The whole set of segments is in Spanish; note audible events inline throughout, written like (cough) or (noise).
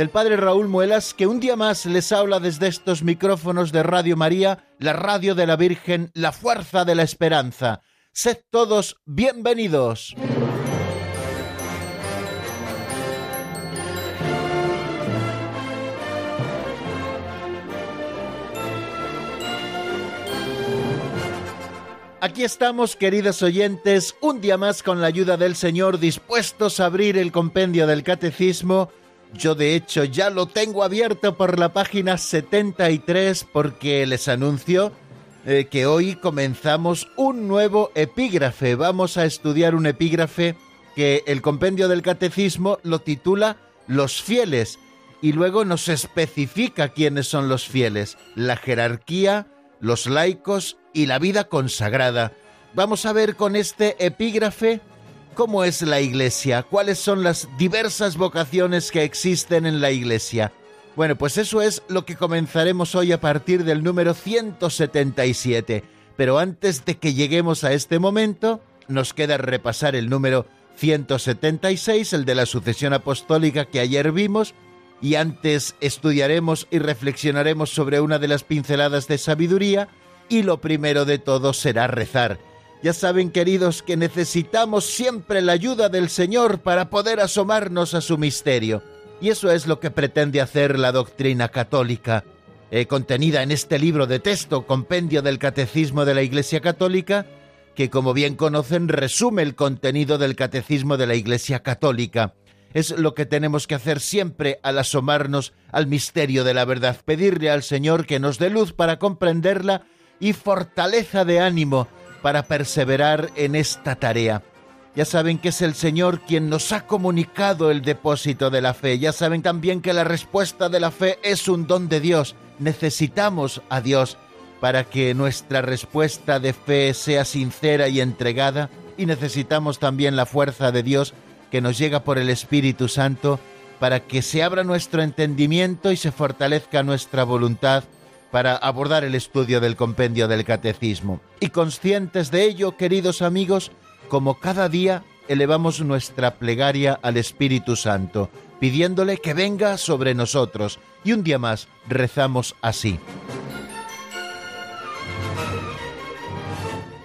del Padre Raúl Muelas, que un día más les habla desde estos micrófonos de Radio María, la radio de la Virgen, la fuerza de la esperanza. Sed todos bienvenidos. Aquí estamos, queridos oyentes, un día más con la ayuda del Señor, dispuestos a abrir el compendio del Catecismo. Yo de hecho ya lo tengo abierto por la página 73 porque les anuncio eh, que hoy comenzamos un nuevo epígrafe. Vamos a estudiar un epígrafe que el compendio del Catecismo lo titula Los fieles y luego nos especifica quiénes son los fieles, la jerarquía, los laicos y la vida consagrada. Vamos a ver con este epígrafe cómo es la Iglesia, cuáles son las diversas vocaciones que existen en la Iglesia. Bueno, pues eso es lo que comenzaremos hoy a partir del número 177. Pero antes de que lleguemos a este momento, nos queda repasar el número 176, el de la sucesión apostólica que ayer vimos, y antes estudiaremos y reflexionaremos sobre una de las pinceladas de sabiduría, y lo primero de todo será rezar. Ya saben, queridos, que necesitamos siempre la ayuda del Señor para poder asomarnos a su misterio. Y eso es lo que pretende hacer la doctrina católica, eh, contenida en este libro de texto, compendio del Catecismo de la Iglesia Católica, que como bien conocen resume el contenido del Catecismo de la Iglesia Católica. Es lo que tenemos que hacer siempre al asomarnos al misterio de la verdad, pedirle al Señor que nos dé luz para comprenderla y fortaleza de ánimo para perseverar en esta tarea. Ya saben que es el Señor quien nos ha comunicado el depósito de la fe. Ya saben también que la respuesta de la fe es un don de Dios. Necesitamos a Dios para que nuestra respuesta de fe sea sincera y entregada. Y necesitamos también la fuerza de Dios que nos llega por el Espíritu Santo para que se abra nuestro entendimiento y se fortalezca nuestra voluntad para abordar el estudio del compendio del catecismo. Y conscientes de ello, queridos amigos, como cada día elevamos nuestra plegaria al Espíritu Santo, pidiéndole que venga sobre nosotros. Y un día más rezamos así.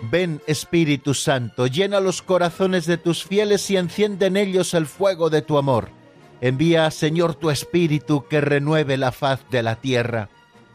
Ven Espíritu Santo, llena los corazones de tus fieles y enciende en ellos el fuego de tu amor. Envía, Señor, tu Espíritu que renueve la faz de la tierra.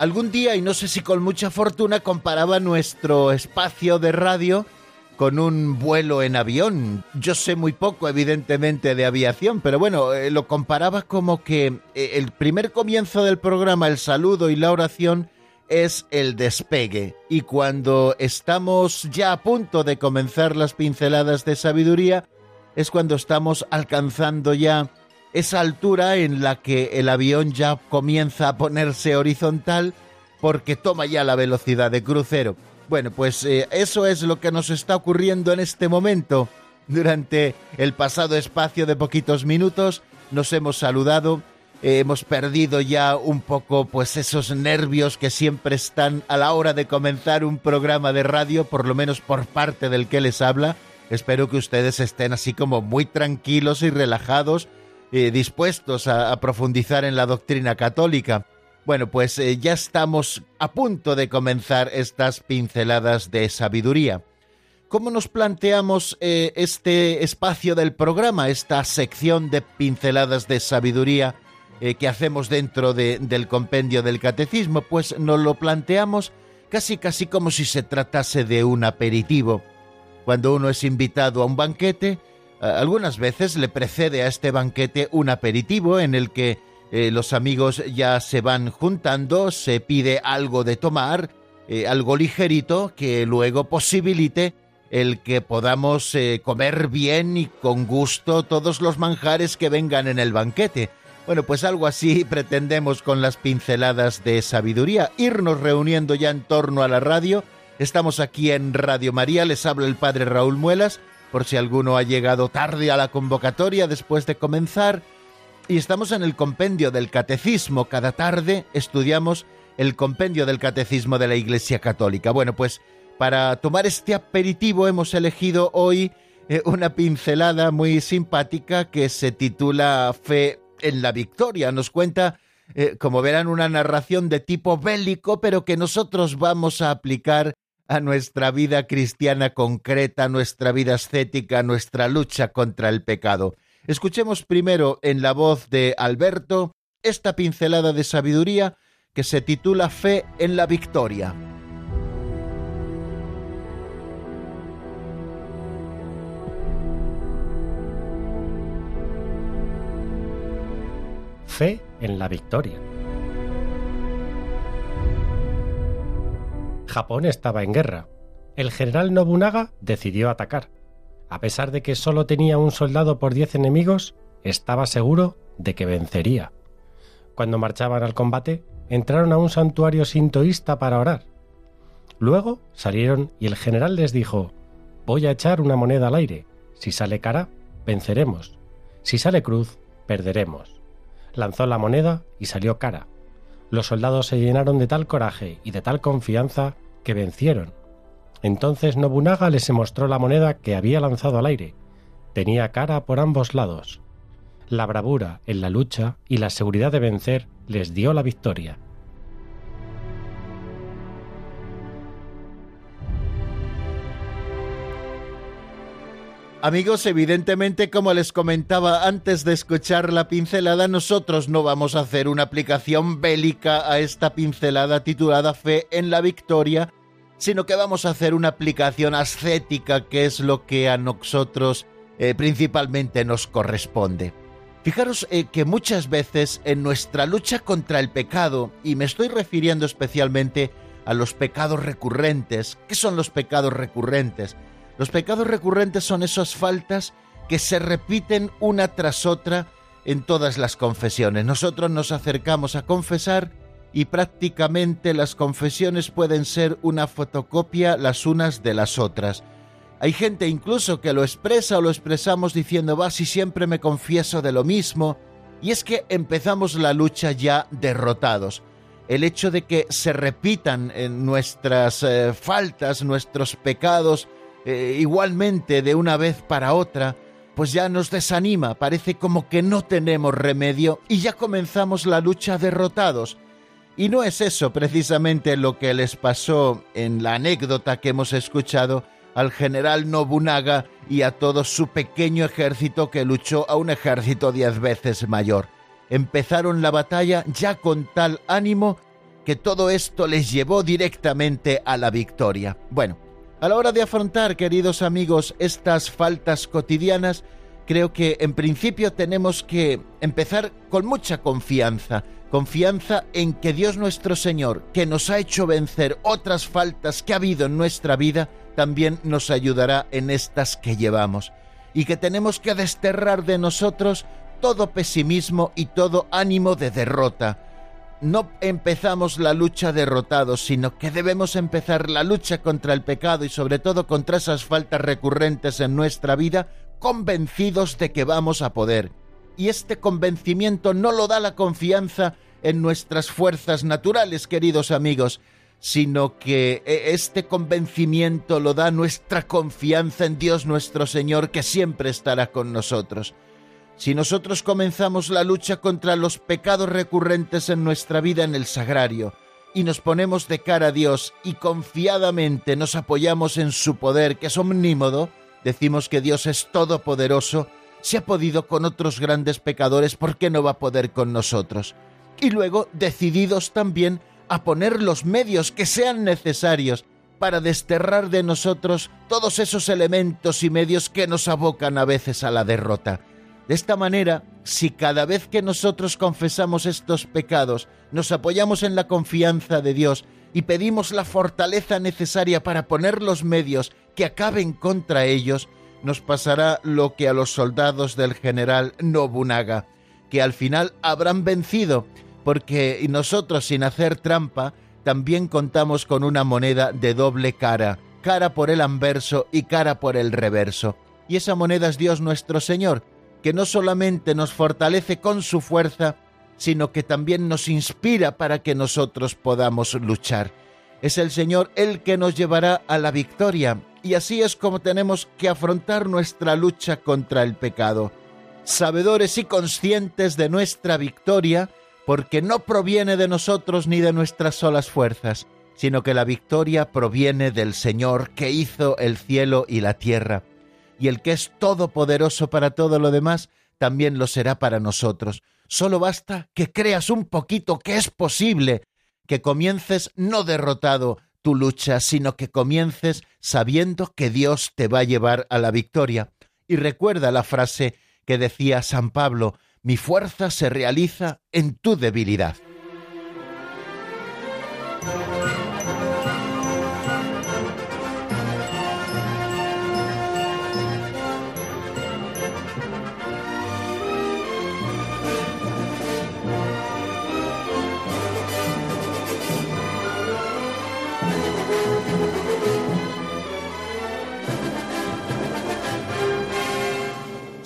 Algún día, y no sé si con mucha fortuna, comparaba nuestro espacio de radio con un vuelo en avión. Yo sé muy poco, evidentemente, de aviación, pero bueno, eh, lo comparaba como que eh, el primer comienzo del programa, el saludo y la oración, es el despegue. Y cuando estamos ya a punto de comenzar las pinceladas de sabiduría, es cuando estamos alcanzando ya esa altura en la que el avión ya comienza a ponerse horizontal porque toma ya la velocidad de crucero. Bueno, pues eh, eso es lo que nos está ocurriendo en este momento. Durante el pasado espacio de poquitos minutos nos hemos saludado, hemos perdido ya un poco pues esos nervios que siempre están a la hora de comenzar un programa de radio, por lo menos por parte del que les habla. Espero que ustedes estén así como muy tranquilos y relajados eh, dispuestos a, profundizar en la doctrina católica. Bueno, pues eh, ya estamos a punto de comenzar estas pinceladas de sabiduría. ¿Cómo nos planteamos eh, este espacio del programa, esta sección de pinceladas de sabiduría que hacemos dentro del compendio del catecismo? Pues nos lo planteamos casi casi como si se tratase de un aperitivo. Cuando uno es invitado a un banquete, algunas veces le precede a este banquete un aperitivo en el que eh, los amigos ya se van juntando, se pide algo de tomar, algo ligerito que luego posibilite el que podamos eh, comer bien y con gusto todos los manjares que vengan en el banquete. Bueno, pues algo así (laughs) pretendemos con las pinceladas de sabiduría, irnos reuniendo ya en torno a la radio. Estamos aquí en Radio María, les habla el padre Raúl Muelas, por si alguno ha llegado tarde a la convocatoria después de comenzar. Y estamos en el compendio del catecismo. Cada tarde estudiamos el compendio del catecismo de la Iglesia Católica. Bueno, pues para tomar este aperitivo hemos elegido hoy eh, una pincelada muy simpática que se titula Fe en la Victoria. Nos cuenta, eh, como verán, una narración de tipo bélico, pero que nosotros vamos a aplicar a nuestra vida cristiana concreta, nuestra vida ascética, nuestra lucha contra el pecado. Escuchemos primero en la voz de Alberto esta pincelada de sabiduría que se titula Fe en la Victoria. fe en la victoria. Japón estaba en guerra. El general Nobunaga decidió atacar. A pesar de que solo tenía un soldado por diez enemigos, estaba seguro de que vencería. Cuando marchaban al combate, entraron a un santuario sintoísta para orar. Luego salieron y el general les dijo, voy a echar una moneda al aire. Si sale cara, venceremos. Si sale cruz, perderemos lanzó la moneda y salió cara. Los soldados se llenaron de tal coraje y de tal confianza que vencieron. Entonces Nobunaga les mostró la moneda que había lanzado al aire. Tenía cara por ambos lados. La bravura en la lucha y la seguridad de vencer les dio la victoria. Amigos, evidentemente, como les comentaba antes de escuchar la pincelada, nosotros no vamos a hacer una aplicación bélica a esta pincelada titulada Fe en la Victoria, sino que vamos a hacer una aplicación ascética, que es lo que a nosotros eh, principalmente nos corresponde. Fijaros eh, que muchas veces en nuestra lucha contra el pecado, y me estoy refiriendo especialmente a los pecados recurrentes, ¿qué son los pecados recurrentes? Los pecados recurrentes son esas faltas que se repiten una tras otra en todas las confesiones. Nosotros nos acercamos a confesar y prácticamente las confesiones pueden ser una fotocopia las unas de las otras. Hay gente incluso que lo expresa o lo expresamos diciendo, va, si siempre me confieso de lo mismo. Y es que empezamos la lucha ya derrotados. El hecho de que se repitan en nuestras eh, faltas, nuestros pecados, eh, igualmente de una vez para otra, pues ya nos desanima, parece como que no tenemos remedio y ya comenzamos la lucha derrotados. Y no es eso precisamente lo que les pasó en la anécdota que hemos escuchado al general Nobunaga y a todo su pequeño ejército que luchó a un ejército diez veces mayor. Empezaron la batalla ya con tal ánimo que todo esto les llevó directamente a la victoria. Bueno, a la hora de afrontar, queridos amigos, estas faltas cotidianas, creo que en principio tenemos que empezar con mucha confianza, confianza en que Dios nuestro Señor, que nos ha hecho vencer otras faltas que ha habido en nuestra vida, también nos ayudará en estas que llevamos, y que tenemos que desterrar de nosotros todo pesimismo y todo ánimo de derrota, no empezamos la lucha derrotados, sino que debemos empezar la lucha contra el pecado y sobre todo contra esas faltas recurrentes en nuestra vida, convencidos de que vamos a poder. Y este convencimiento no lo da la confianza en nuestras fuerzas naturales, queridos amigos, sino que e, este convencimiento lo da nuestra confianza en Dios nuestro Señor, que siempre estará con nosotros. Si nosotros comenzamos la lucha contra los pecados recurrentes en nuestra vida en el sagrario, y nos ponemos de cara a Dios y confiadamente nos apoyamos en su poder, que es omnímodo, decimos que Dios es todopoderoso, si ha podido con otros grandes pecadores, ¿por qué no va a poder con nosotros? Y luego, decididos también a poner los medios que sean necesarios para desterrar de nosotros todos esos elementos y medios que nos abocan a veces a la derrota. De esta manera, si cada vez que nosotros confesamos estos pecados, nos apoyamos en la confianza de Dios y pedimos la fortaleza necesaria para poner los medios que acaben contra ellos, nos pasará lo que a los soldados del general Nobunaga, que al final habrán vencido, porque nosotros sin hacer trampa también contamos con una moneda de doble cara, cara por el anverso y cara por el reverso. Y esa moneda es Dios nuestro Señor, que no solamente nos fortalece con su fuerza, sino que también nos inspira para que nosotros podamos luchar. Es el Señor el que nos llevará a la victoria, y así es como tenemos que afrontar nuestra lucha contra el pecado, sabedores y conscientes de nuestra victoria, porque no proviene de nosotros ni de nuestras solas fuerzas, sino que la victoria proviene del Señor que hizo el cielo y la tierra y el que es todopoderoso para todo lo demás, también lo será para nosotros. Solo basta que creas un poquito que es posible, que comiences no derrotado tu lucha, sino que comiences sabiendo que Dios te va a llevar a la victoria. Y recuerda la frase que decía San Pablo, mi fuerza se realiza en tu debilidad.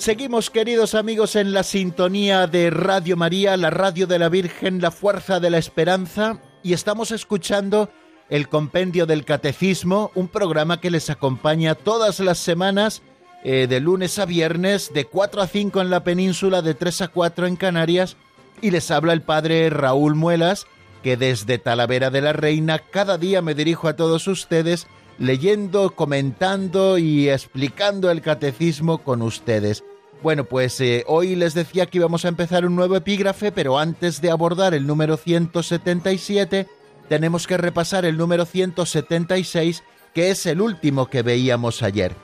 Seguimos, queridos amigos, en la sintonía de Radio María, la radio de la Virgen, la fuerza de la esperanza, y estamos escuchando el Compendio del Catecismo, un programa que les acompaña todas las semanas, eh, de lunes a viernes, de 4 a 5 en la península, de 3 a 4 en Canarias, y les habla el padre Raúl Muelas, que desde Talavera de la Reina cada día me dirijo a todos ustedes leyendo, comentando y explicando el catecismo con ustedes. Bueno, pues eh, hoy les decía que íbamos a empezar un nuevo epígrafe, pero antes de abordar el número 177, tenemos que repasar el número 176, que es el último que veíamos ayer.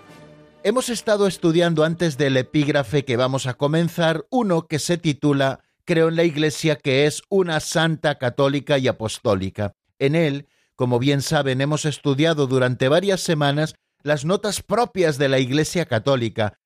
Hemos estado estudiando antes del epígrafe que vamos a comenzar uno que se titula Creo en la Iglesia que es una santa católica y apostólica. En él, como bien saben, hemos estudiado durante varias semanas las notas propias de la Iglesia católica,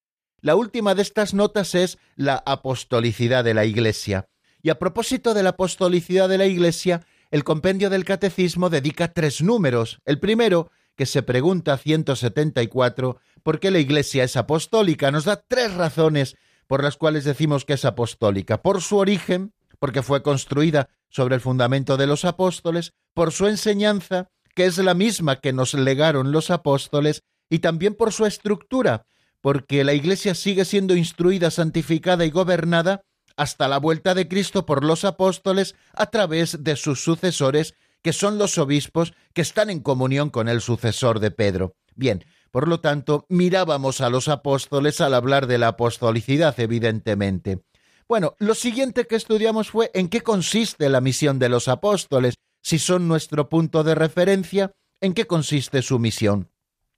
la última de estas notas es la apostolicidad de la Iglesia. Y a propósito de la apostolicidad de la Iglesia, el compendio del Catecismo dedica tres números. El primero, que se pregunta 174, ¿por qué la Iglesia es apostólica? Nos da tres razones por las cuales decimos que es apostólica. Por su origen, porque fue construida sobre el fundamento de los apóstoles, por su enseñanza, que es la misma que nos legaron los apóstoles, y también por su estructura, porque la Iglesia sigue siendo instruida, santificada y gobernada hasta la vuelta de Cristo por los apóstoles a través de sus sucesores, que son los obispos que están en comunión con el sucesor de Pedro. Bien, por lo tanto, mirábamos a los apóstoles al hablar de la apostolicidad, evidentemente. Bueno, lo siguiente que estudiamos fue en qué consiste la misión de los apóstoles, si son nuestro punto de referencia, en qué consiste su misión.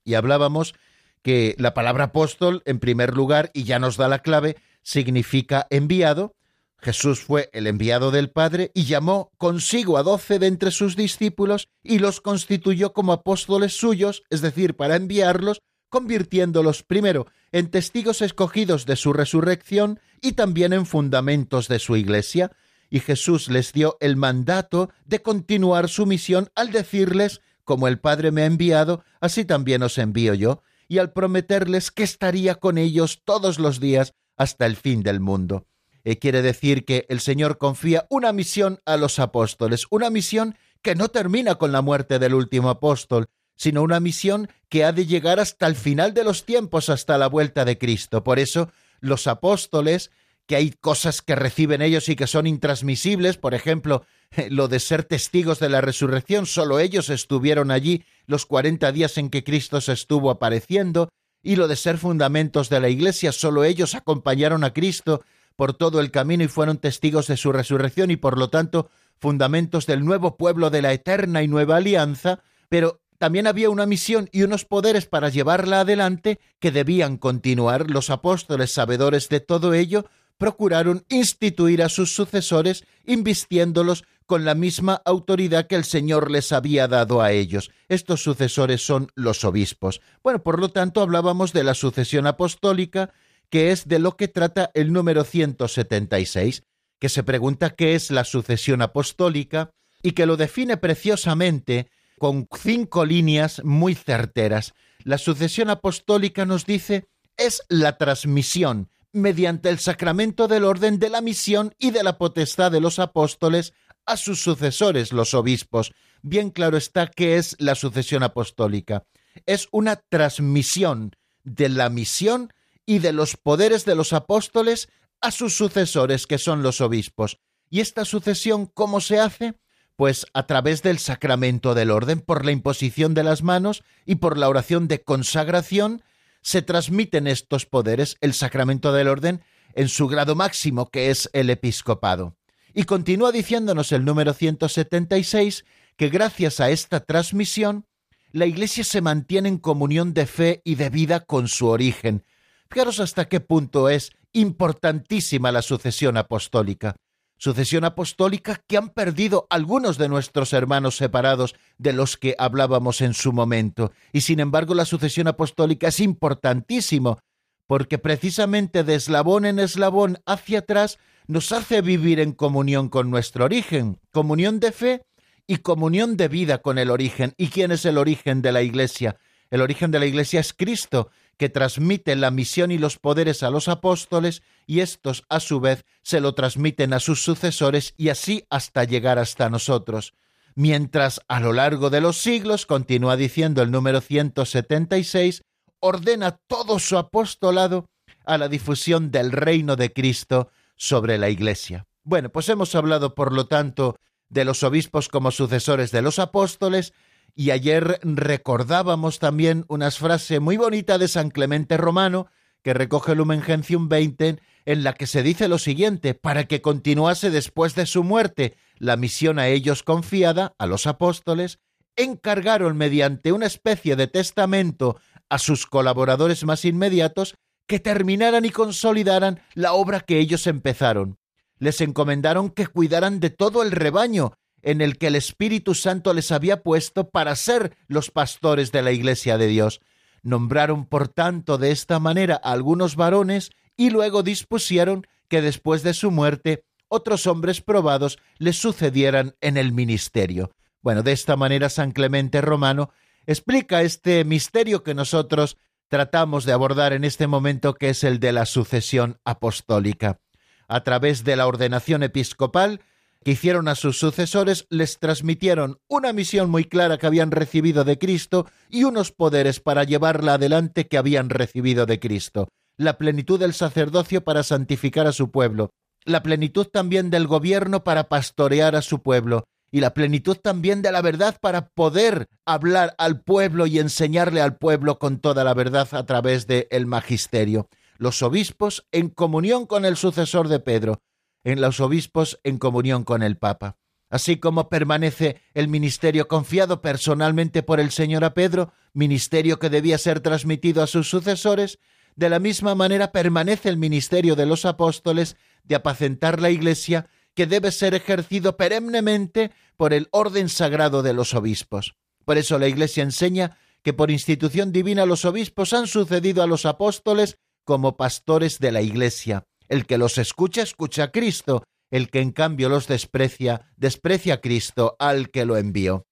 Y hablábamos que la palabra apóstol, en primer lugar, y ya nos da la clave, significa enviado. Jesús fue el enviado del Padre y llamó consigo a doce de entre sus discípulos y los constituyó como apóstoles suyos, es decir, para enviarlos, convirtiéndolos primero en testigos escogidos de su resurrección y también en fundamentos de su iglesia, y Jesús les dio el mandato de continuar su misión al decirles, como el Padre me ha enviado, así también os envío yo, y al prometerles que estaría con ellos todos los días hasta el fin del mundo. Eh, quiere decir que el Señor confía una misión a los apóstoles, una misión que no termina con la muerte del último apóstol, sino una misión que ha de llegar hasta el final de los tiempos, hasta la vuelta de Cristo. Por eso, los apóstoles que hay cosas que reciben ellos y que son intransmisibles, por ejemplo, (laughs) lo de ser testigos de la resurrección, solo ellos estuvieron allí los cuarenta días en que Cristo se estuvo apareciendo, y lo de ser fundamentos de la Iglesia, solo ellos acompañaron a Cristo por todo el camino y fueron testigos de su resurrección y por lo tanto fundamentos del nuevo pueblo de la eterna y nueva alianza, pero también había una misión y unos poderes para llevarla adelante que debían continuar. Los apóstoles, sabedores de todo ello, procuraron instituir a sus sucesores, invistiéndolos con la misma autoridad que el Señor les había dado a ellos. Estos sucesores son los obispos. Bueno, por lo tanto, hablábamos de la sucesión apostólica, que es de lo que trata el número 176, que se pregunta qué es la sucesión apostólica y que lo define preciosamente con cinco líneas muy certeras. La sucesión apostólica nos dice es la transmisión mediante el sacramento del orden de la misión y de la potestad de los apóstoles a sus sucesores, los obispos. Bien claro está que es la sucesión apostólica. Es una transmisión de la misión y de los poderes de los apóstoles a sus sucesores, que son los obispos. ¿Y esta sucesión cómo se hace? Pues a través del sacramento del orden, por la imposición de las manos y por la oración de consagración, se transmiten estos poderes, el sacramento del orden, en su grado máximo, que es el episcopado. Y continúa diciéndonos el número 176 que gracias a esta transmisión, la Iglesia se mantiene en comunión de fe y de vida con su origen. Fijaros hasta qué punto es importantísima la sucesión apostólica. Sucesión apostólica que han perdido algunos de nuestros hermanos separados de los que hablábamos en su momento. Y sin embargo la sucesión apostólica es importantísimo, porque precisamente de eslabón en eslabón hacia atrás nos hace vivir en comunión con nuestro origen, comunión de fe y comunión de vida con el origen. ¿Y quién es el origen de la Iglesia? El origen de la Iglesia es Cristo, que transmite la misión y los poderes a los apóstoles y estos a su vez se lo transmiten a sus sucesores y así hasta llegar hasta nosotros. Mientras a lo largo de los siglos, continúa diciendo el número 176, ordena todo su apostolado a la difusión del reino de Cristo sobre la Iglesia. Bueno, pues hemos hablado, por lo tanto, de los obispos como sucesores de los apóstoles, y ayer recordábamos también unas frases muy bonitas de San Clemente Romano, que recoge Lumen Gentium 20, en la que se dice lo siguiente, para que continuase después de su muerte la misión a ellos confiada, a los apóstoles, encargaron mediante una especie de testamento a sus colaboradores más inmediatos que terminaran y consolidaran la obra que ellos empezaron. Les encomendaron que cuidaran de todo el rebaño en el que el Espíritu Santo les había puesto para ser los pastores de la Iglesia de Dios. Nombraron, por tanto, de esta manera a algunos varones y luego dispusieron que después de su muerte otros hombres probados les sucedieran en el ministerio. Bueno, de esta manera San Clemente Romano explica este misterio que nosotros tratamos de abordar en este momento, que es el de la sucesión apostólica. A través de la ordenación episcopal que hicieron a sus sucesores, les transmitieron una misión muy clara que habían recibido de Cristo y unos poderes para llevarla adelante que habían recibido de Cristo. La plenitud del sacerdocio para santificar a su pueblo, la plenitud también del gobierno para pastorear a su pueblo, y la plenitud también de la verdad para poder hablar al pueblo y enseñarle al pueblo con toda la verdad a través del el magisterio. Los obispos en comunión con el sucesor de Pedro, en los obispos en comunión con el Papa. Así como permanece el ministerio confiado personalmente por el Señor a Pedro, ministerio que debía ser transmitido a sus sucesores, de la misma manera permanece el ministerio de los apóstoles de apacentar la Iglesia que debe ser ejercido perennemente por el orden sagrado de los obispos. Por eso la Iglesia enseña que por institución divina los obispos han sucedido a los apóstoles como pastores de la Iglesia. El que los escucha, escucha a Cristo. El que en cambio los desprecia, desprecia a Cristo al que lo envió.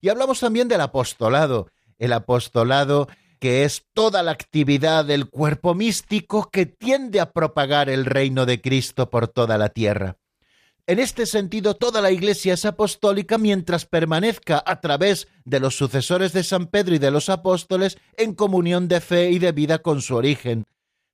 Y hablamos también del apostolado. El apostolado que es toda la actividad del cuerpo místico que tiende a propagar el reino de Cristo por toda la tierra. En este sentido, toda la Iglesia es apostólica mientras permanezca a través de los sucesores de San Pedro y de los apóstoles en comunión de fe y de vida con su origen.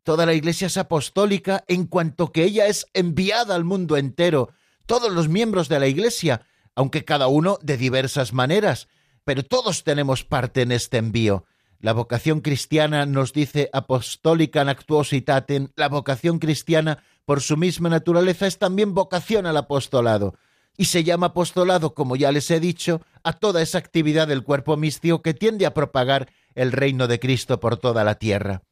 Toda la Iglesia es apostólica en cuanto que ella es enviada al mundo entero. Todos los miembros de la Iglesia, aunque cada uno de diversas maneras, pero todos tenemos parte en este envío. La vocación cristiana nos dice apostólica actuositatem, la vocación cristiana por su misma naturaleza es también vocación al apostolado. Y se llama apostolado, como ya les he dicho, a toda esa actividad del cuerpo místico que tiende a propagar el reino de Cristo por toda la tierra.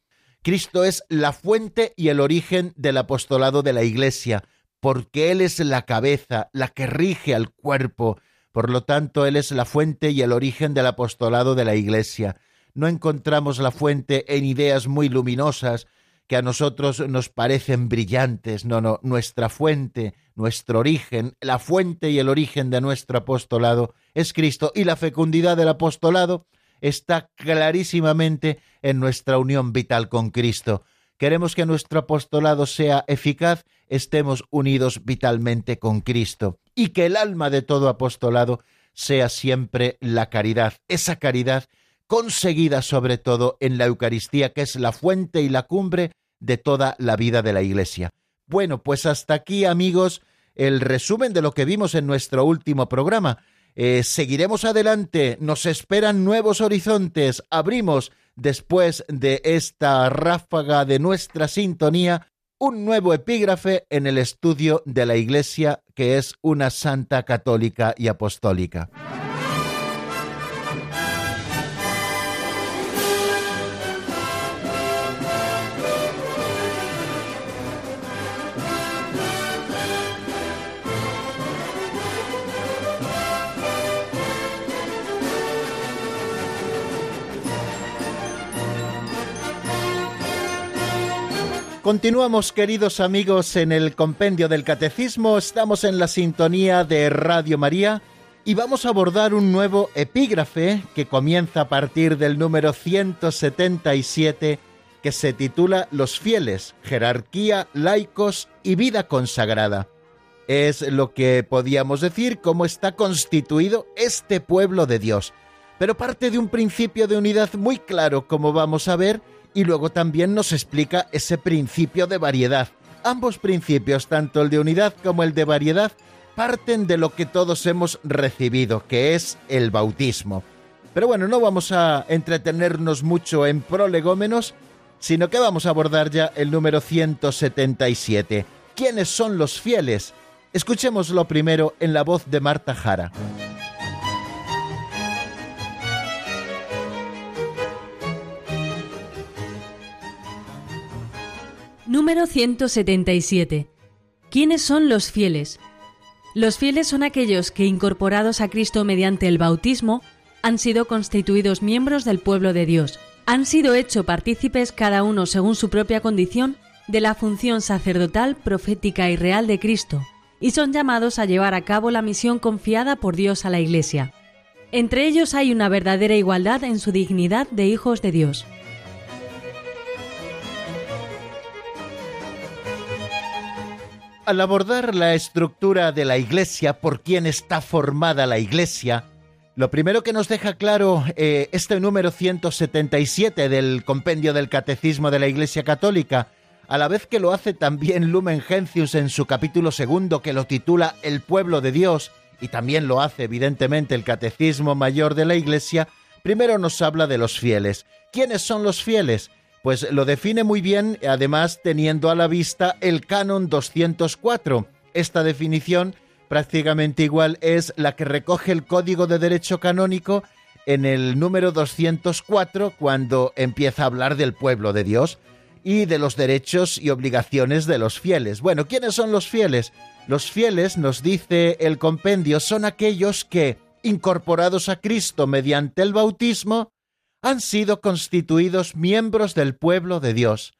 Cristo es la fuente y el origen del apostolado de la Iglesia, porque Él es la cabeza, la que rige al cuerpo. Por lo tanto, Él es la fuente y el origen del apostolado de la Iglesia. No encontramos la fuente en ideas muy luminosas que a nosotros nos parecen brillantes. No, no, nuestra fuente, nuestro origen, la fuente y el origen de nuestro apostolado es Cristo y la fecundidad del apostolado está clarísimamente en nuestra unión vital con Cristo. Queremos que nuestro apostolado sea eficaz, estemos unidos vitalmente con Cristo y que el alma de todo apostolado sea siempre la caridad, esa caridad conseguida sobre todo en la Eucaristía, que es la fuente y la cumbre de toda la vida de la Iglesia. Bueno, pues hasta aquí, amigos, el resumen de lo que vimos en nuestro último programa. Eh, seguiremos adelante, nos esperan nuevos horizontes, abrimos después de esta ráfaga de nuestra sintonía un nuevo epígrafe en el estudio de la Iglesia que es una santa católica y apostólica. Continuamos, queridos amigos, en el compendio del Catecismo. Estamos en la sintonía de Radio María y vamos a abordar un nuevo epígrafe que comienza a partir del número 177 que se titula Los fieles, jerarquía, laicos y vida consagrada. Es lo que podíamos decir cómo está constituido este pueblo de Dios, pero parte de un principio de unidad muy claro, como vamos a ver, y luego también nos explica ese principio de variedad. Ambos principios, tanto el de unidad como el de variedad, parten de lo que todos hemos recibido, que es el bautismo. Pero bueno, no vamos a entretenernos mucho en prolegómenos, sino que vamos a abordar ya el número 177. ¿Quiénes son los fieles? Escuchémoslo primero en la voz de Marta Jara. Número 177. ¿Quiénes son los fieles? Los fieles son aquellos que, incorporados a Cristo mediante el bautismo, han sido constituidos miembros del pueblo de Dios. Han sido hechos partícipes cada uno según su propia condición de la función sacerdotal, profética y real de Cristo, y son llamados a llevar a cabo la misión confiada por Dios a la Iglesia. Entre ellos hay una verdadera igualdad en su dignidad de hijos de Dios. Al abordar la estructura de la Iglesia, por quién está formada la Iglesia, lo primero que nos deja claro eh, este número 177 del Compendio del Catecismo de la Iglesia Católica, a la vez que lo hace también Lumen Gentius en su capítulo segundo que lo titula El pueblo de Dios, y también lo hace evidentemente el Catecismo Mayor de la Iglesia, primero nos habla de los fieles. ¿Quiénes son los fieles? Pues lo define muy bien, además teniendo a la vista el canon 204. Esta definición prácticamente igual es la que recoge el Código de Derecho Canónico en el número 204 cuando empieza a hablar del pueblo de Dios y de los derechos y obligaciones de los fieles. Bueno, ¿quiénes son los fieles? Los fieles, nos dice el compendio, son aquellos que, incorporados a Cristo mediante el bautismo, han sido constituidos miembros del pueblo de Dios,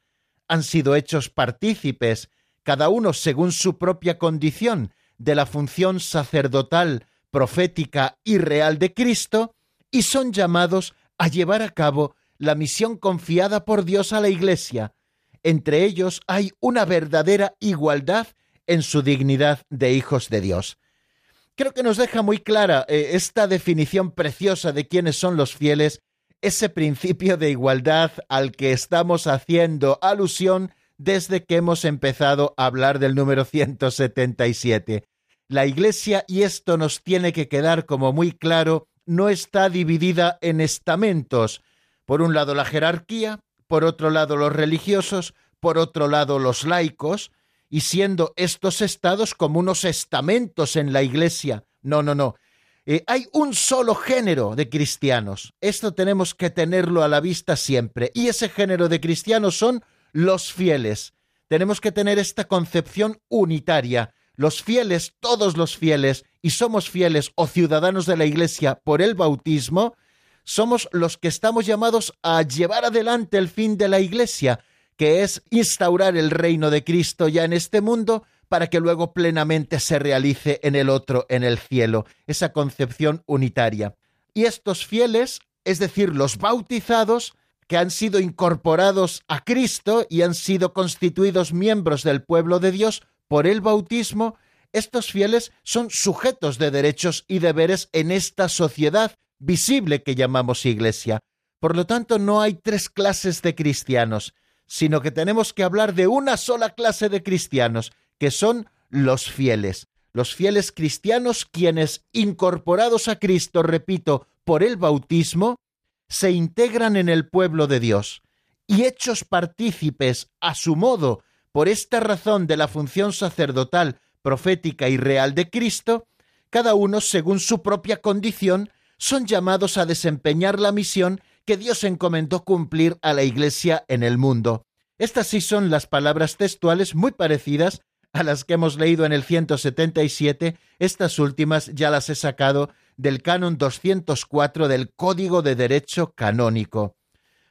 han sido hechos partícipes, cada uno según su propia condición, de la función sacerdotal, profética y real de Cristo, y son llamados a llevar a cabo la misión confiada por Dios a la Iglesia. Entre ellos hay una verdadera igualdad en su dignidad de hijos de Dios. Creo que nos deja muy clara eh, esta definición preciosa de quiénes son los fieles ese principio de igualdad al que estamos haciendo alusión desde que hemos empezado a hablar del número 177. La Iglesia, y esto nos tiene que quedar como muy claro, no está dividida en estamentos. Por un lado la jerarquía, por otro lado los religiosos, por otro lado los laicos, y siendo estos estados como unos estamentos en la Iglesia. No, no, no. Eh, hay un solo género de cristianos. Esto tenemos que tenerlo a la vista siempre. Y ese género de cristianos son los fieles. Tenemos que tener esta concepción unitaria. Los fieles, todos los fieles, y somos fieles o ciudadanos de la Iglesia por el bautismo, somos los que estamos llamados a llevar adelante el fin de la Iglesia, que es instaurar el reino de Cristo ya en este mundo para que luego plenamente se realice en el otro, en el cielo, esa concepción unitaria. Y estos fieles, es decir, los bautizados, que han sido incorporados a Cristo y han sido constituidos miembros del pueblo de Dios por el bautismo, estos fieles son sujetos de derechos y deberes en esta sociedad visible que llamamos iglesia. Por lo tanto, no hay tres clases de cristianos, sino que tenemos que hablar de una sola clase de cristianos, que son los fieles. Los fieles cristianos quienes, incorporados a Cristo, repito, por el bautismo, se integran en el pueblo de Dios y hechos partícipes a su modo por esta razón de la función sacerdotal, profética y real de Cristo, cada uno según su propia condición son llamados a desempeñar la misión que Dios encomendó cumplir a la Iglesia en el mundo. Estas sí son las palabras textuales muy parecidas a las que hemos leído en el 177, estas últimas ya las he sacado del canon 204 del Código de Derecho Canónico.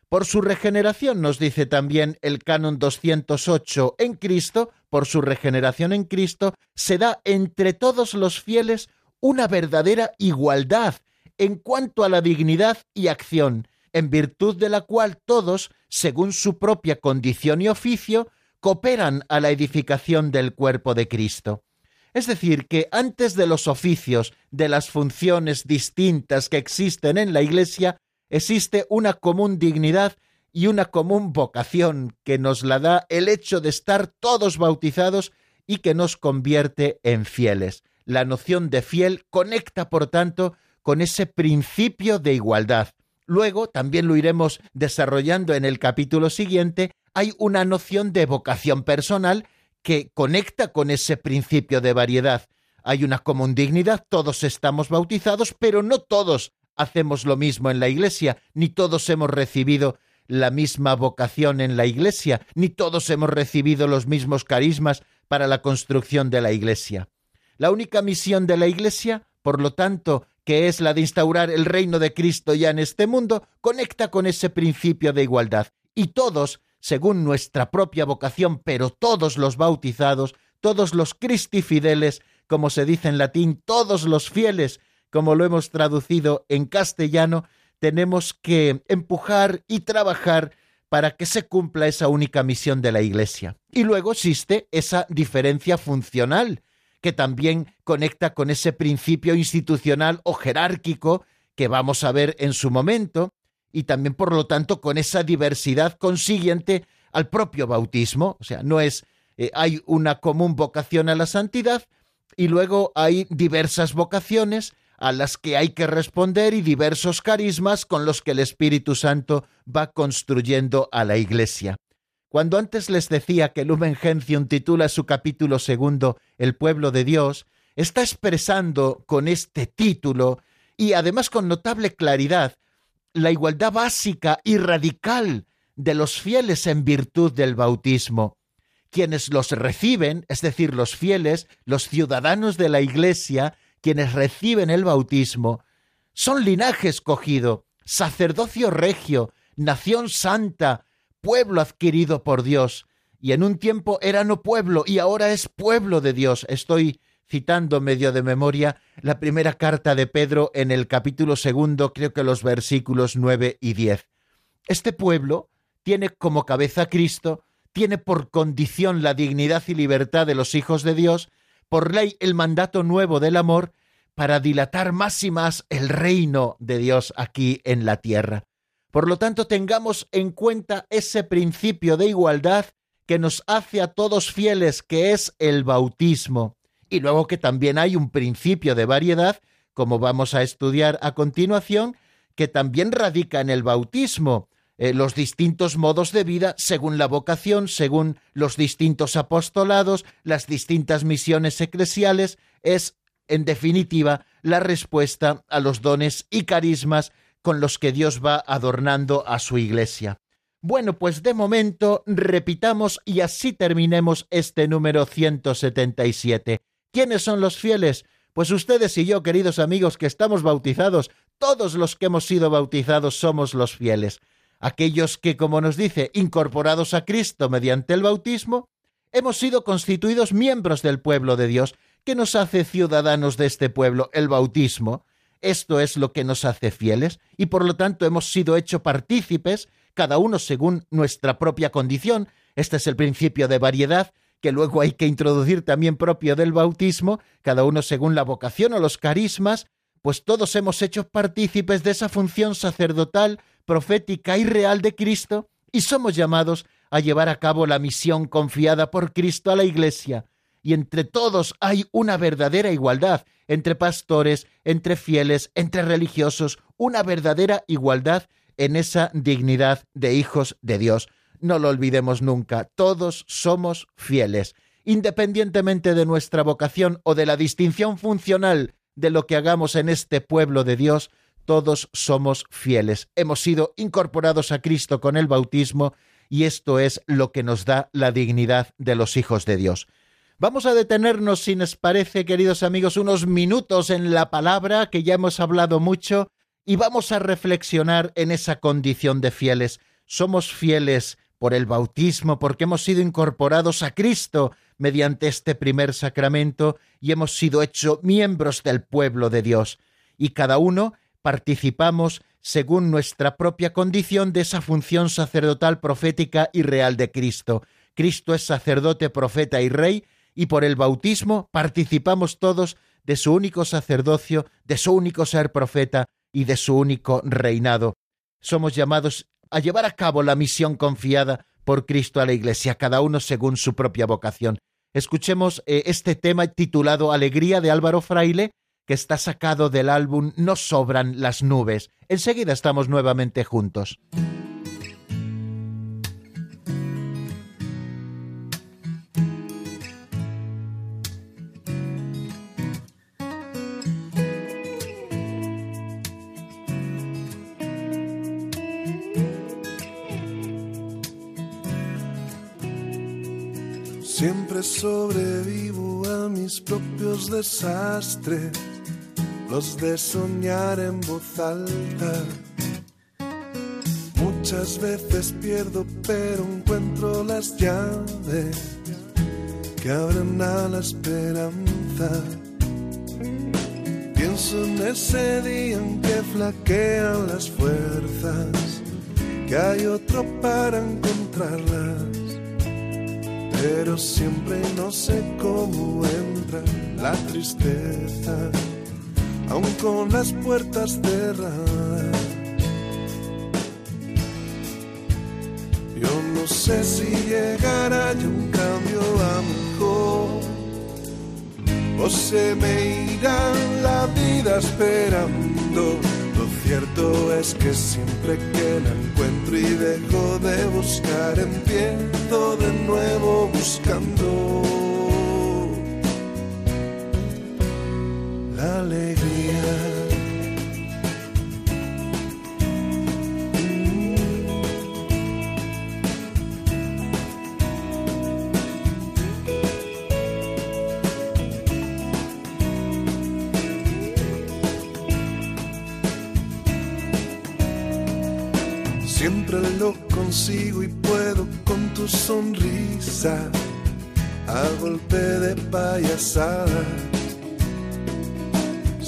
Por su regeneración, nos dice también el canon 208 en Cristo, por su regeneración en Cristo, se da entre todos los fieles una verdadera igualdad en cuanto a la dignidad y acción, en virtud de la cual todos, según su propia condición y oficio, cooperan a la edificación del cuerpo de Cristo. Es decir, que antes de los oficios, de las funciones distintas que existen en la Iglesia, existe una común dignidad y una común vocación que nos la da el hecho de estar todos bautizados y que nos convierte en fieles. La noción de fiel conecta, por tanto, con ese principio de igualdad. Luego, también lo iremos desarrollando en el capítulo siguiente, hay una noción de vocación personal que conecta con ese principio de variedad. Hay una común dignidad, todos estamos bautizados, pero no todos hacemos lo mismo en la Iglesia, ni todos hemos recibido la misma vocación en la Iglesia, ni todos hemos recibido los mismos carismas para la construcción de la Iglesia. La única misión de la Iglesia, por lo tanto, que es la de instaurar el reino de Cristo ya en este mundo, conecta con ese principio de igualdad. Y todos según nuestra propia vocación, pero todos los bautizados, todos los cristifideles, como se dice en latín, todos los fieles, como lo hemos traducido en castellano, tenemos que empujar y trabajar para que se cumpla esa única misión de la Iglesia. Y luego existe esa diferencia funcional, que también conecta con ese principio institucional o jerárquico que vamos a ver en su momento, y también, por lo tanto, con esa diversidad consiguiente al propio bautismo. O sea, no es, eh, hay una común vocación a la santidad y luego hay diversas vocaciones a las que hay que responder y diversos carismas con los que el Espíritu Santo va construyendo a la Iglesia. Cuando antes les decía que Lumen Gentium titula su capítulo segundo El pueblo de Dios, está expresando con este título y además con notable claridad la igualdad básica y radical de los fieles en virtud del bautismo. Quienes los reciben, es decir, los fieles, los ciudadanos de la Iglesia, quienes reciben el bautismo, son linaje escogido, sacerdocio regio, nación santa, pueblo adquirido por Dios, y en un tiempo era no pueblo y ahora es pueblo de Dios. Estoy citando medio de memoria la primera carta de Pedro en el capítulo segundo, creo que los versículos nueve y diez. Este pueblo tiene como cabeza a Cristo, tiene por condición la dignidad y libertad de los hijos de Dios, por ley el mandato nuevo del amor, para dilatar más y más el reino de Dios aquí en la tierra. Por lo tanto, tengamos en cuenta ese principio de igualdad que nos hace a todos fieles, que es el bautismo. Y luego que también hay un principio de variedad, como vamos a estudiar a continuación, que también radica en el bautismo, eh, los distintos modos de vida según la vocación, según los distintos apostolados, las distintas misiones eclesiales, es, en definitiva, la respuesta a los dones y carismas con los que Dios va adornando a su iglesia. Bueno, pues de momento repitamos y así terminemos este número 177. ¿Quiénes son los fieles? Pues ustedes y yo, queridos amigos, que estamos bautizados, todos los que hemos sido bautizados somos los fieles. Aquellos que, como nos dice, incorporados a Cristo mediante el bautismo, hemos sido constituidos miembros del pueblo de Dios. ¿Qué nos hace ciudadanos de este pueblo? El bautismo. Esto es lo que nos hace fieles y por lo tanto hemos sido hechos partícipes, cada uno según nuestra propia condición. Este es el principio de variedad que luego hay que introducir también propio del bautismo, cada uno según la vocación o los carismas, pues todos hemos hecho partícipes de esa función sacerdotal, profética y real de Cristo, y somos llamados a llevar a cabo la misión confiada por Cristo a la Iglesia, y entre todos hay una verdadera igualdad, entre pastores, entre fieles, entre religiosos, una verdadera igualdad en esa dignidad de hijos de Dios. No lo olvidemos nunca, todos somos fieles, independientemente de nuestra vocación o de la distinción funcional de lo que hagamos en este pueblo de Dios, todos somos fieles. Hemos sido incorporados a Cristo con el bautismo y esto es lo que nos da la dignidad de los hijos de Dios. Vamos a detenernos, si nos parece, queridos amigos, unos minutos en la palabra, que ya hemos hablado mucho, y vamos a reflexionar en esa condición de fieles. Somos fieles por el bautismo, porque hemos sido incorporados a Cristo mediante este primer sacramento y hemos sido hechos miembros del pueblo de Dios. Y cada uno participamos según nuestra propia condición de esa función sacerdotal, profética y real de Cristo. Cristo es sacerdote, profeta y rey, y por el bautismo participamos todos de su único sacerdocio, de su único ser profeta y de su único reinado. Somos llamados a llevar a cabo la misión confiada por Cristo a la Iglesia, cada uno según su propia vocación. Escuchemos eh, este tema titulado Alegría de Álvaro Fraile, que está sacado del álbum No sobran las nubes. Enseguida estamos nuevamente juntos. Propios desastres, los de soñar en voz alta. Muchas veces pierdo, pero encuentro las llaves que abren a la esperanza. Pienso en ese día en que flaquean las fuerzas, que hay otro para encontrarlas pero siempre no sé cómo entra la tristeza, aun con las puertas cerradas. Yo no sé si llegará ya un cambio a mejor, o se me irá la vida esperando cierto es que siempre que la encuentro y dejo de buscar, empiezo de nuevo buscando alegría. lo consigo y puedo con tu sonrisa a golpe de payasada.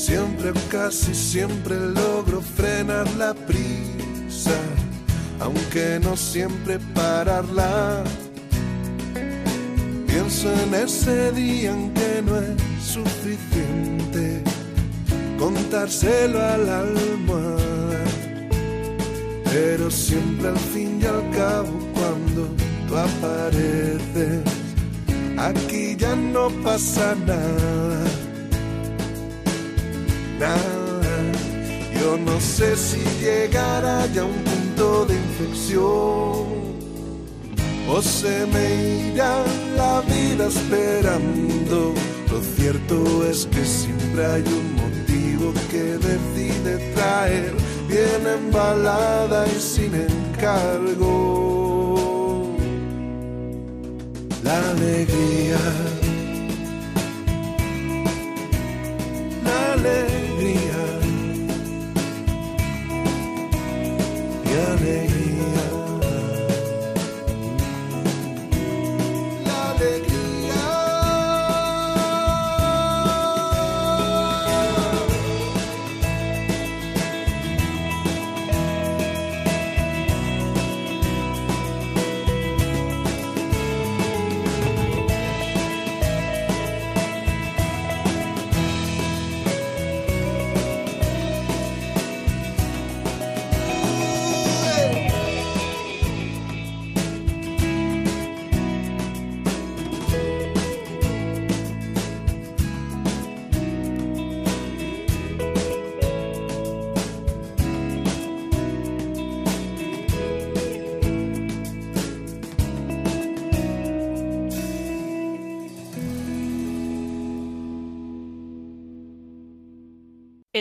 Siempre casi siempre logro frenar la prisa, aunque no siempre pararla. Pienso en ese día en que no es suficiente contárselo al alma pero siempre al fin y al cabo cuando tú apareces, aquí ya no pasa nada, Yo no sé si llegará ya un punto de inflexión o se me irá la vida esperando. Lo cierto es que siempre hay un motivo que decide traer bien embalada y sin encargo. La alegría, la alegría,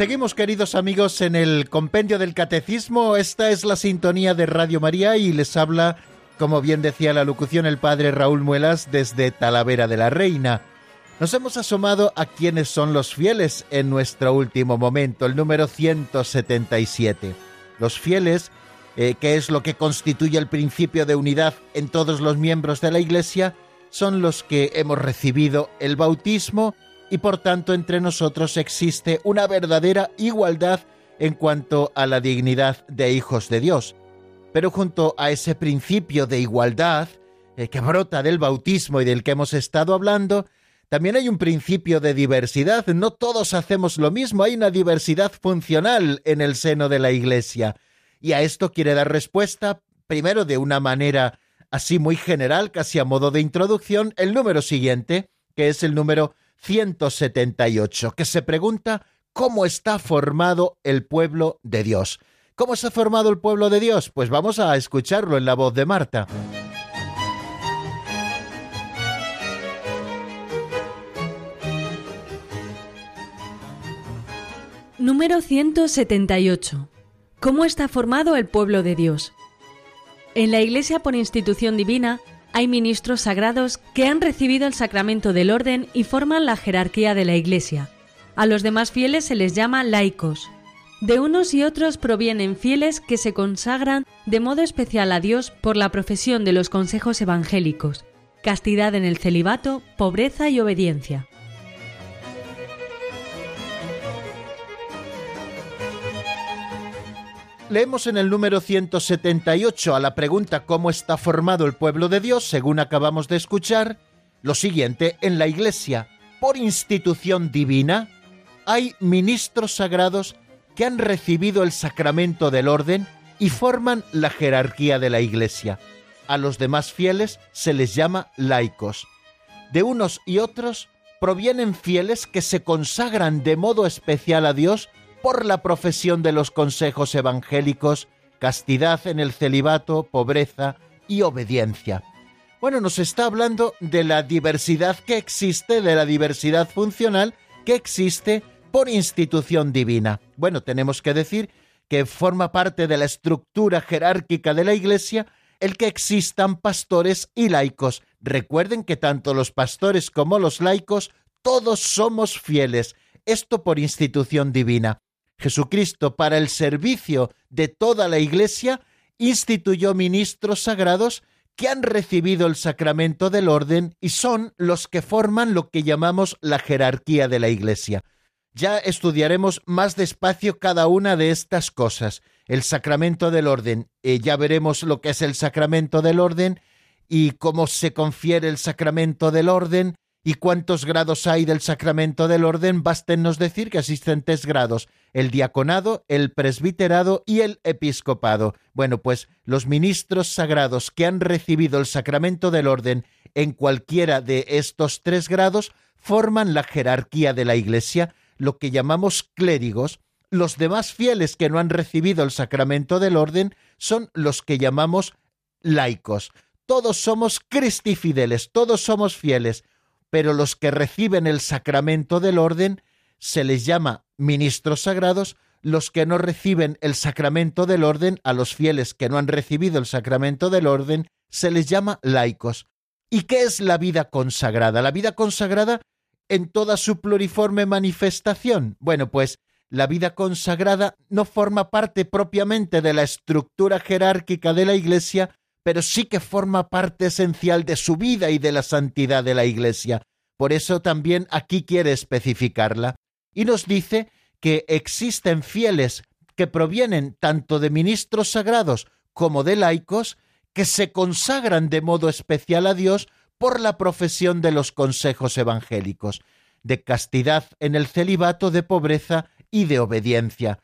Seguimos, queridos amigos, en el compendio del catecismo. Esta es la sintonía de Radio María y les habla, como bien decía la locución, el padre Raúl Muelas desde Talavera de la Reina. Nos hemos asomado a quiénes son los fieles en nuestro último momento, el número 177. Los fieles, eh, que es lo que constituye el principio de unidad en todos los miembros de la Iglesia, son los que hemos recibido el bautismo y por tanto entre nosotros existe una verdadera igualdad en cuanto a la dignidad de hijos de Dios. Pero junto a ese principio de igualdad eh, que brota del bautismo y del que hemos estado hablando, también hay un principio de diversidad. No todos hacemos lo mismo, hay una diversidad funcional en el seno de la Iglesia. Y a esto quiere dar respuesta, primero de una manera así muy general, casi a modo de introducción, el número siguiente, que es el número 178, que se pregunta cómo está formado el pueblo de Dios. ¿Cómo se ha formado el pueblo de Dios? Pues vamos a escucharlo en la voz de Marta. Número 178. ¿Cómo está formado el pueblo de Dios? En la Iglesia por institución divina hay ministros sagrados que han recibido el sacramento del orden y forman la jerarquía de la Iglesia. A los demás fieles se les llama laicos. De unos y otros provienen fieles que se consagran de modo especial a Dios por la profesión de los consejos evangélicos, castidad en el celibato, pobreza y obediencia. Leemos en el número 178 a la pregunta ¿Cómo está formado el pueblo de Dios? según acabamos de escuchar, lo siguiente, en la Iglesia, por institución divina, hay ministros sagrados que han recibido el sacramento del orden y forman la jerarquía de la Iglesia. A los demás fieles se les llama laicos. De unos y otros provienen fieles que se consagran de modo especial a Dios por la profesión de los consejos evangélicos, castidad en el celibato, pobreza y obediencia. Bueno, nos está hablando de la diversidad que existe, de la diversidad funcional que existe por institución divina. Bueno, tenemos que decir que forma parte de la estructura jerárquica de la Iglesia el que existan pastores y laicos. Recuerden que tanto los pastores como los laicos, todos somos fieles, esto por institución divina. Jesucristo, para el servicio de toda la Iglesia, instituyó ministros sagrados que han recibido el sacramento del orden y son los que forman lo que llamamos la jerarquía de la Iglesia. Ya estudiaremos más despacio cada una de estas cosas. El sacramento del orden, eh, ya veremos lo que es el sacramento del orden y cómo se confiere el sacramento del orden y cuántos grados hay del sacramento del orden, bástenos decir que existen tres grados, el diaconado, el presbiterado y el episcopado. Bueno, pues los ministros sagrados que han recibido el sacramento del orden en cualquiera de estos tres grados forman la jerarquía de la Iglesia, lo que llamamos clérigos. Los demás fieles que no han recibido el sacramento del orden son los que llamamos laicos. Todos somos cristifideles, todos somos fieles, pero los que reciben el sacramento del orden se les llama ministros sagrados, los que no reciben el sacramento del orden, a los fieles que no han recibido el sacramento del orden, se les llama laicos. ¿Y qué es la vida consagrada? La vida consagrada en toda su pluriforme manifestación. Bueno, pues la vida consagrada no forma parte propiamente de la estructura jerárquica de la Iglesia, pero sí que forma parte esencial de su vida y de la santidad de la Iglesia. Por eso también aquí quiere especificarla. Y nos dice que existen fieles que provienen tanto de ministros sagrados como de laicos que se consagran de modo especial a Dios por la profesión de los consejos evangélicos, de castidad en el celibato, de pobreza y de obediencia.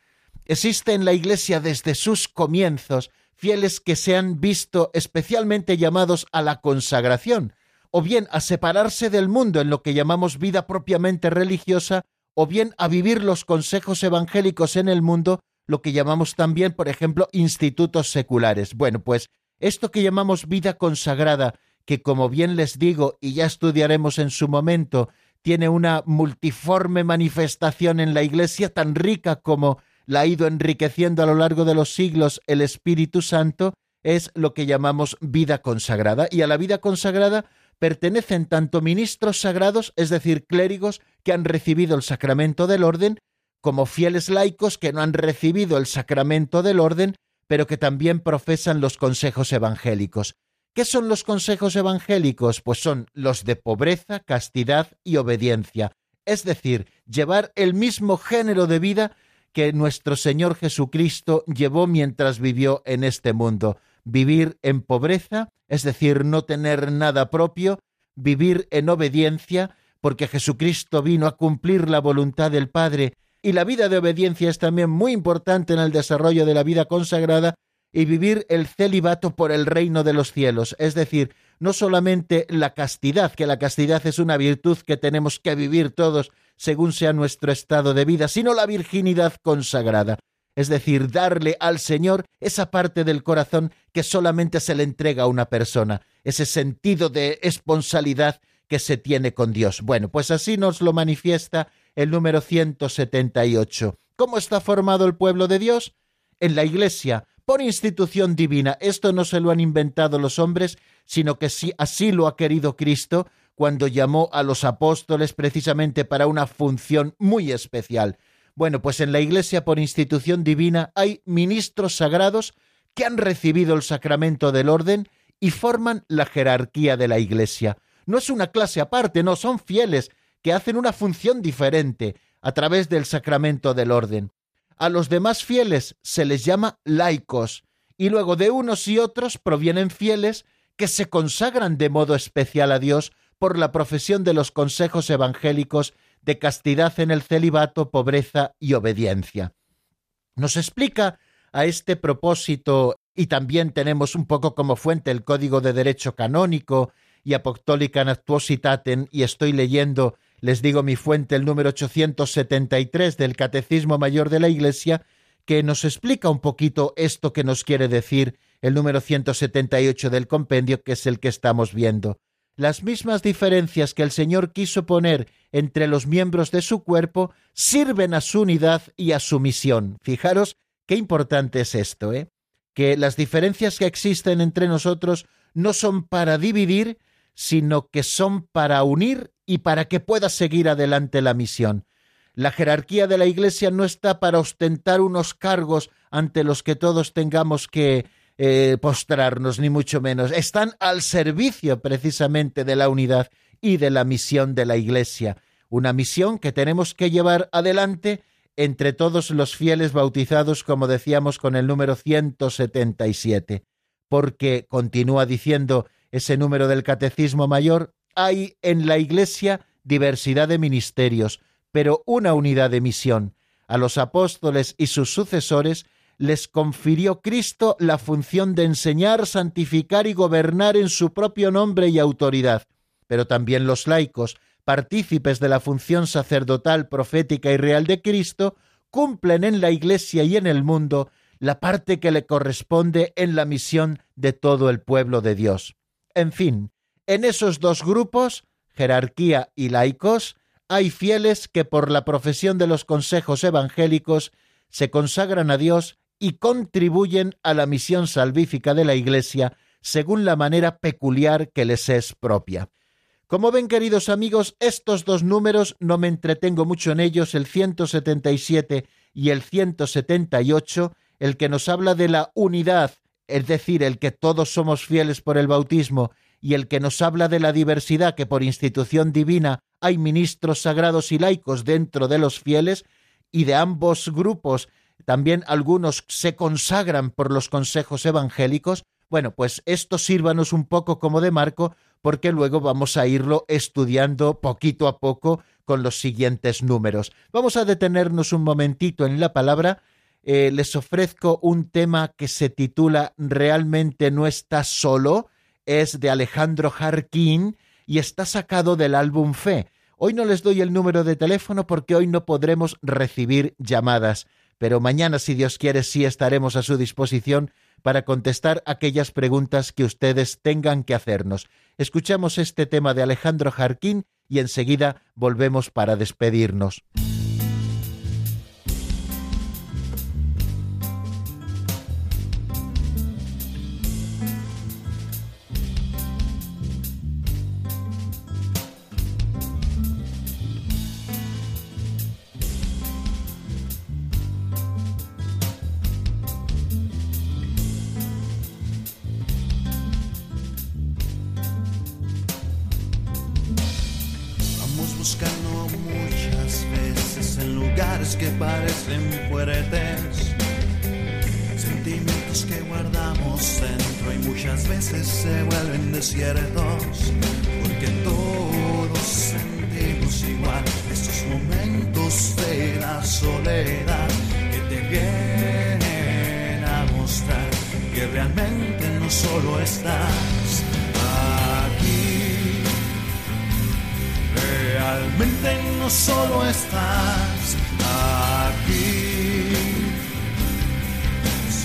Existe en la Iglesia desde sus comienzos fieles que se han visto especialmente llamados a la consagración, o bien a separarse del mundo en lo que llamamos vida propiamente religiosa, o bien a vivir los consejos evangélicos en el mundo, lo que llamamos también, por ejemplo, institutos seculares. Bueno, pues esto que llamamos vida consagrada, que como bien les digo, y ya estudiaremos en su momento, tiene una multiforme manifestación en la Iglesia tan rica como la ha ido enriqueciendo a lo largo de los siglos el Espíritu Santo, es lo que llamamos vida consagrada. Y a la vida consagrada pertenecen tanto ministros sagrados, es decir, clérigos que han recibido el sacramento del orden, como fieles laicos que no han recibido el sacramento del orden, pero que también profesan los consejos evangélicos. ¿Qué son los consejos evangélicos? Pues son los de pobreza, castidad y obediencia, es decir, llevar el mismo género de vida que nuestro Señor Jesucristo llevó mientras vivió en este mundo. Vivir en pobreza, es decir, no tener nada propio, vivir en obediencia, porque Jesucristo vino a cumplir la voluntad del Padre, y la vida de obediencia es también muy importante en el desarrollo de la vida consagrada, y vivir el celibato por el reino de los cielos, es decir, no solamente la castidad, que la castidad es una virtud que tenemos que vivir todos según sea nuestro estado de vida, sino la virginidad consagrada, es decir, darle al Señor esa parte del corazón que solamente se le entrega a una persona, ese sentido de esponsalidad que se tiene con Dios. Bueno, pues así nos lo manifiesta el número 178. ¿Cómo está formado el pueblo de Dios? En la Iglesia, por institución divina. Esto no se lo han inventado los hombres, sino que sí, así lo ha querido Cristo cuando llamó a los apóstoles precisamente para una función muy especial. Bueno, pues en la Iglesia por institución divina hay ministros sagrados que han recibido el sacramento del orden y forman la jerarquía de la Iglesia. No es una clase aparte, no, son fieles que hacen una función diferente a través del sacramento del orden. A los demás fieles se les llama laicos, y luego de unos y otros provienen fieles que se consagran de modo especial a Dios por la profesión de los consejos evangélicos de castidad en el celibato, pobreza y obediencia. Nos explica a este propósito, y también tenemos un poco como fuente el Código de Derecho Canónico y Apostólica Natuositaten, y estoy leyendo, les digo mi fuente, el número 873 del Catecismo Mayor de la Iglesia, que nos explica un poquito esto que nos quiere decir el número 178 del compendio, que es el que estamos viendo las mismas diferencias que el Señor quiso poner entre los miembros de su cuerpo sirven a su unidad y a su misión. Fijaros qué importante es esto, ¿eh? Que las diferencias que existen entre nosotros no son para dividir, sino que son para unir y para que pueda seguir adelante la misión. La jerarquía de la Iglesia no está para ostentar unos cargos ante los que todos tengamos que eh, postrarnos, ni mucho menos. Están al servicio precisamente de la unidad y de la misión de la Iglesia. Una misión que tenemos que llevar adelante entre todos los fieles bautizados, como decíamos con el número 177. Porque, continúa diciendo ese número del Catecismo Mayor, hay en la Iglesia diversidad de ministerios, pero una unidad de misión. A los apóstoles y sus sucesores les confirió Cristo la función de enseñar, santificar y gobernar en su propio nombre y autoridad. Pero también los laicos, partícipes de la función sacerdotal, profética y real de Cristo, cumplen en la Iglesia y en el mundo la parte que le corresponde en la misión de todo el pueblo de Dios. En fin, en esos dos grupos, jerarquía y laicos, hay fieles que por la profesión de los consejos evangélicos se consagran a Dios y contribuyen a la misión salvífica de la Iglesia según la manera peculiar que les es propia. Como ven, queridos amigos, estos dos números no me entretengo mucho en ellos, el 177 y el 178, el que nos habla de la unidad, es decir, el que todos somos fieles por el bautismo, y el que nos habla de la diversidad que por institución divina hay ministros sagrados y laicos dentro de los fieles, y de ambos grupos también algunos se consagran por los consejos evangélicos, bueno, pues esto sírvanos un poco como de marco porque luego vamos a irlo estudiando poquito a poco con los siguientes números. Vamos a detenernos un momentito en la palabra. Eh, les ofrezco un tema que se titula Realmente no está solo. Es de Alejandro Jarquín y está sacado del álbum Fe. Hoy no les doy el número de teléfono porque hoy no podremos recibir llamadas pero mañana, si Dios quiere, sí estaremos a su disposición para contestar aquellas preguntas que ustedes tengan que hacernos. Escuchamos este tema de Alejandro Jarquín y enseguida volvemos para despedirnos.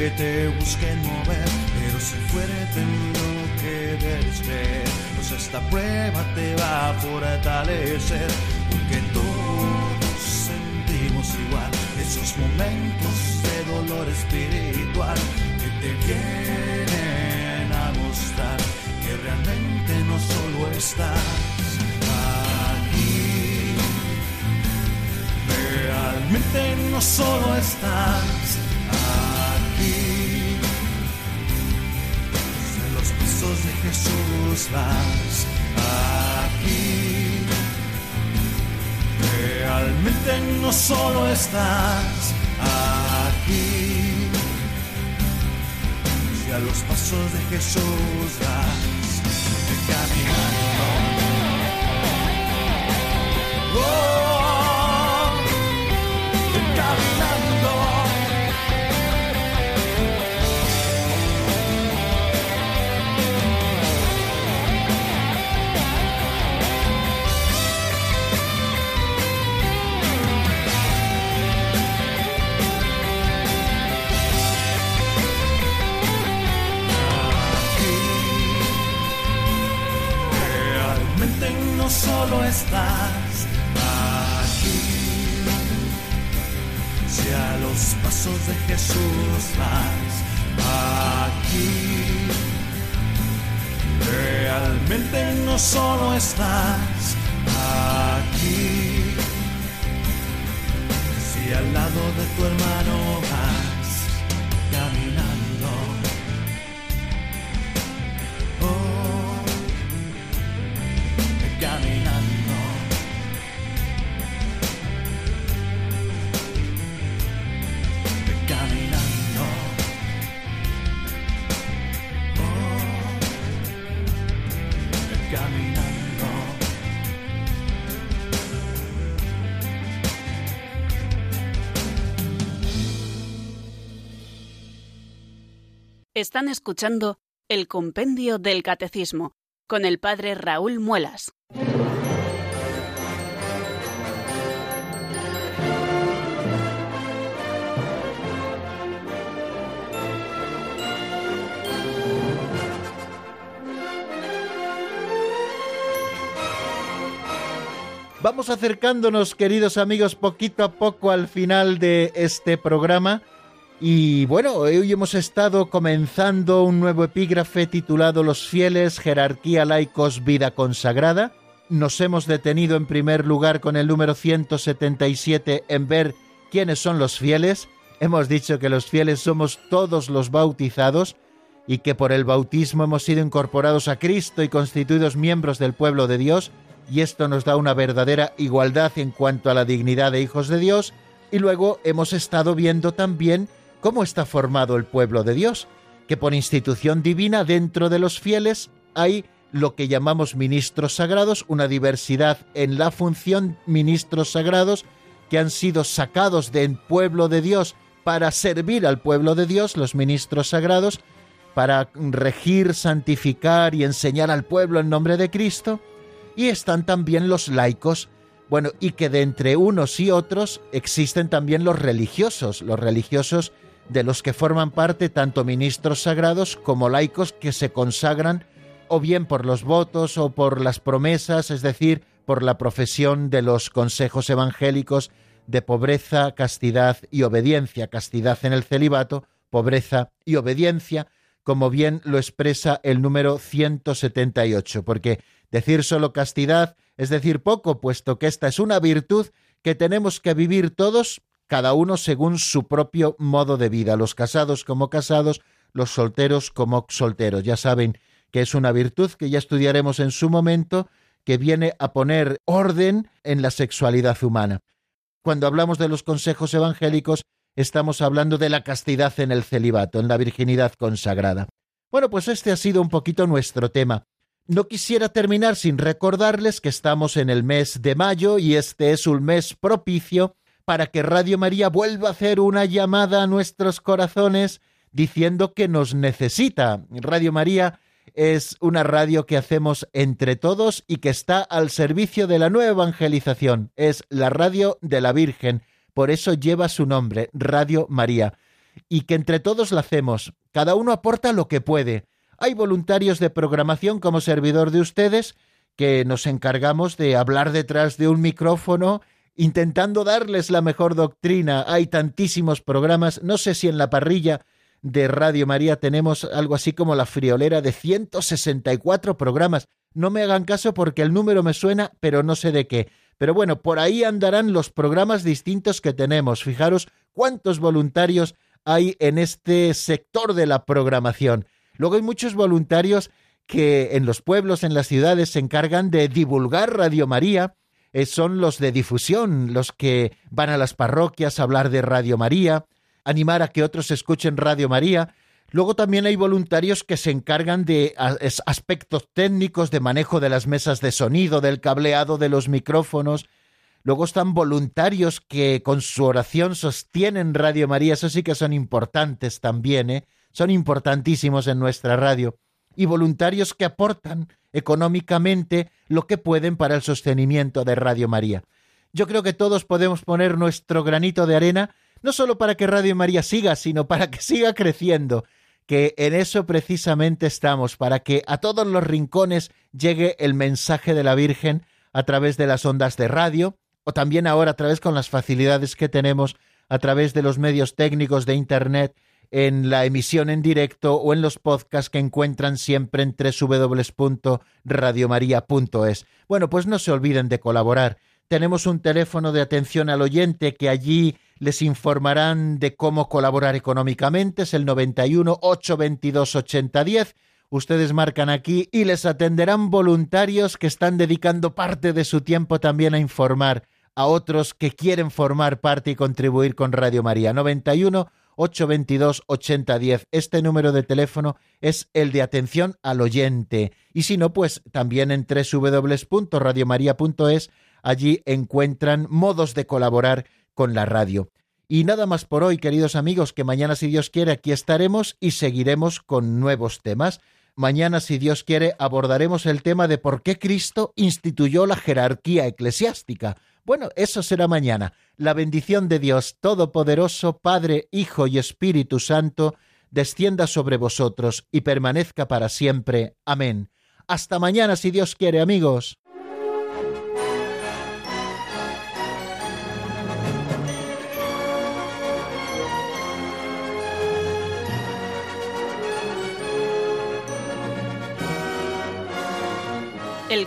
que te busquen mover, pero si fuerte en lo que creer, pues esta prueba te va a fortalecer, porque todos sentimos igual esos momentos de dolor espiritual que te vienen a mostrar que realmente no solo estás realmente no solo estás Jesús vas aquí. Realmente no solo estás aquí. Si a los pasos de Jesús vas caminando. Oh. Estás aquí. Si a los pasos de Jesús vas aquí, realmente no solo estás aquí. Si al lado de tu hermano Están escuchando el Compendio del Catecismo con el Padre Raúl Muelas. Vamos acercándonos, queridos amigos, poquito a poco al final de este programa. Y bueno, hoy hemos estado comenzando un nuevo epígrafe titulado Los fieles, jerarquía laicos, vida consagrada. Nos hemos detenido en primer lugar con el número 177 en ver quiénes son los fieles. Hemos dicho que los fieles somos todos los bautizados y que por el bautismo hemos sido incorporados a Cristo y constituidos miembros del pueblo de Dios, y esto nos da una verdadera igualdad en cuanto a la dignidad de hijos de Dios. Y luego hemos estado viendo también cómo está formado el pueblo de Dios, que por institución divina dentro de los fieles hay lo que llamamos ministros sagrados, una diversidad en la función ministros sagrados que han sido sacados del pueblo de Dios para servir al pueblo de Dios, los ministros sagrados, para regir, santificar y enseñar al pueblo en nombre de Cristo, y están también los laicos, bueno, y que de entre unos y otros existen también los religiosos, los religiosos de los que forman parte tanto ministros sagrados como laicos que se consagran o bien por los votos o por las promesas, es decir, por la profesión de los consejos evangélicos de pobreza, castidad y obediencia, castidad en el celibato, pobreza y obediencia, como bien lo expresa el número 178, porque decir solo castidad es decir poco, puesto que esta es una virtud que tenemos que vivir todos, cada uno según su propio modo de vida, los casados como casados, los solteros como solteros. Ya saben que es una virtud que ya estudiaremos en su momento, que viene a poner orden en la sexualidad humana. Cuando hablamos de los consejos evangélicos, estamos hablando de la castidad en el celibato, en la virginidad consagrada. Bueno, pues este ha sido un poquito nuestro tema. No quisiera terminar sin recordarles que estamos en el mes de mayo y este es un mes propicio para que Radio María vuelva a hacer una llamada a nuestros corazones diciendo que nos necesita. Radio María es una radio que hacemos entre todos y que está al servicio de la nueva evangelización. Es la radio de la Virgen, por eso lleva su nombre, Radio María. Y que entre todos la hacemos. Cada uno aporta lo que puede. Hay voluntarios de programación como servidor de ustedes que nos encargamos de hablar detrás de un micrófono intentando darles la mejor doctrina. Hay tantísimos programas, no sé si en la parrilla de Radio María tenemos algo así como la friolera de 164 programas. No me hagan caso porque el número me suena, pero no sé de qué. Pero bueno, por ahí andarán los programas distintos que tenemos. Fijaros cuántos voluntarios hay en este sector de la programación. Luego hay muchos voluntarios que en los pueblos, en las ciudades, se encargan de divulgar Radio María. Eh, son los de difusión, los que van a las parroquias a hablar de Radio María, animar a que otros escuchen Radio María. Luego también hay voluntarios que se encargan de aspectos técnicos, de manejo de las mesas de sonido, del cableado de los micrófonos. Luego están voluntarios que con su oración sostienen Radio María. Eso sí que son importantes también, ¿eh? son importantísimos en nuestra radio, y voluntarios que aportan económicamente lo que pueden para el sostenimiento de Radio María. Yo creo que todos podemos poner nuestro granito de arena, no solo para que Radio María siga, sino para que siga creciendo, que en eso precisamente estamos, para que a todos los rincones llegue el mensaje de la Virgen, a través de las ondas de radio o también ahora a través con las facilidades que tenemos a través de los medios técnicos de Internet en la emisión en directo o en los podcasts que encuentran siempre en www.radiomaria.es. Bueno, pues no se olviden de colaborar. Tenemos un teléfono de atención al oyente que allí les informarán de cómo colaborar económicamente. Es el 91 822 8010. Ustedes marcan aquí y les atenderán voluntarios que están dedicando parte de su tiempo también a informar a otros que quieren formar parte y contribuir con Radio María. 91 822 8010. Este número de teléfono es el de atención al oyente. Y si no, pues también en www.radiomaria.es allí encuentran modos de colaborar con la radio. Y nada más por hoy, queridos amigos, que mañana, si Dios quiere, aquí estaremos y seguiremos con nuevos temas. Mañana, si Dios quiere, abordaremos el tema de por qué Cristo instituyó la jerarquía eclesiástica. Bueno, eso será mañana. La bendición de Dios Todopoderoso, Padre, Hijo y Espíritu Santo, descienda sobre vosotros y permanezca para siempre. Amén. Hasta mañana, si Dios quiere, amigos.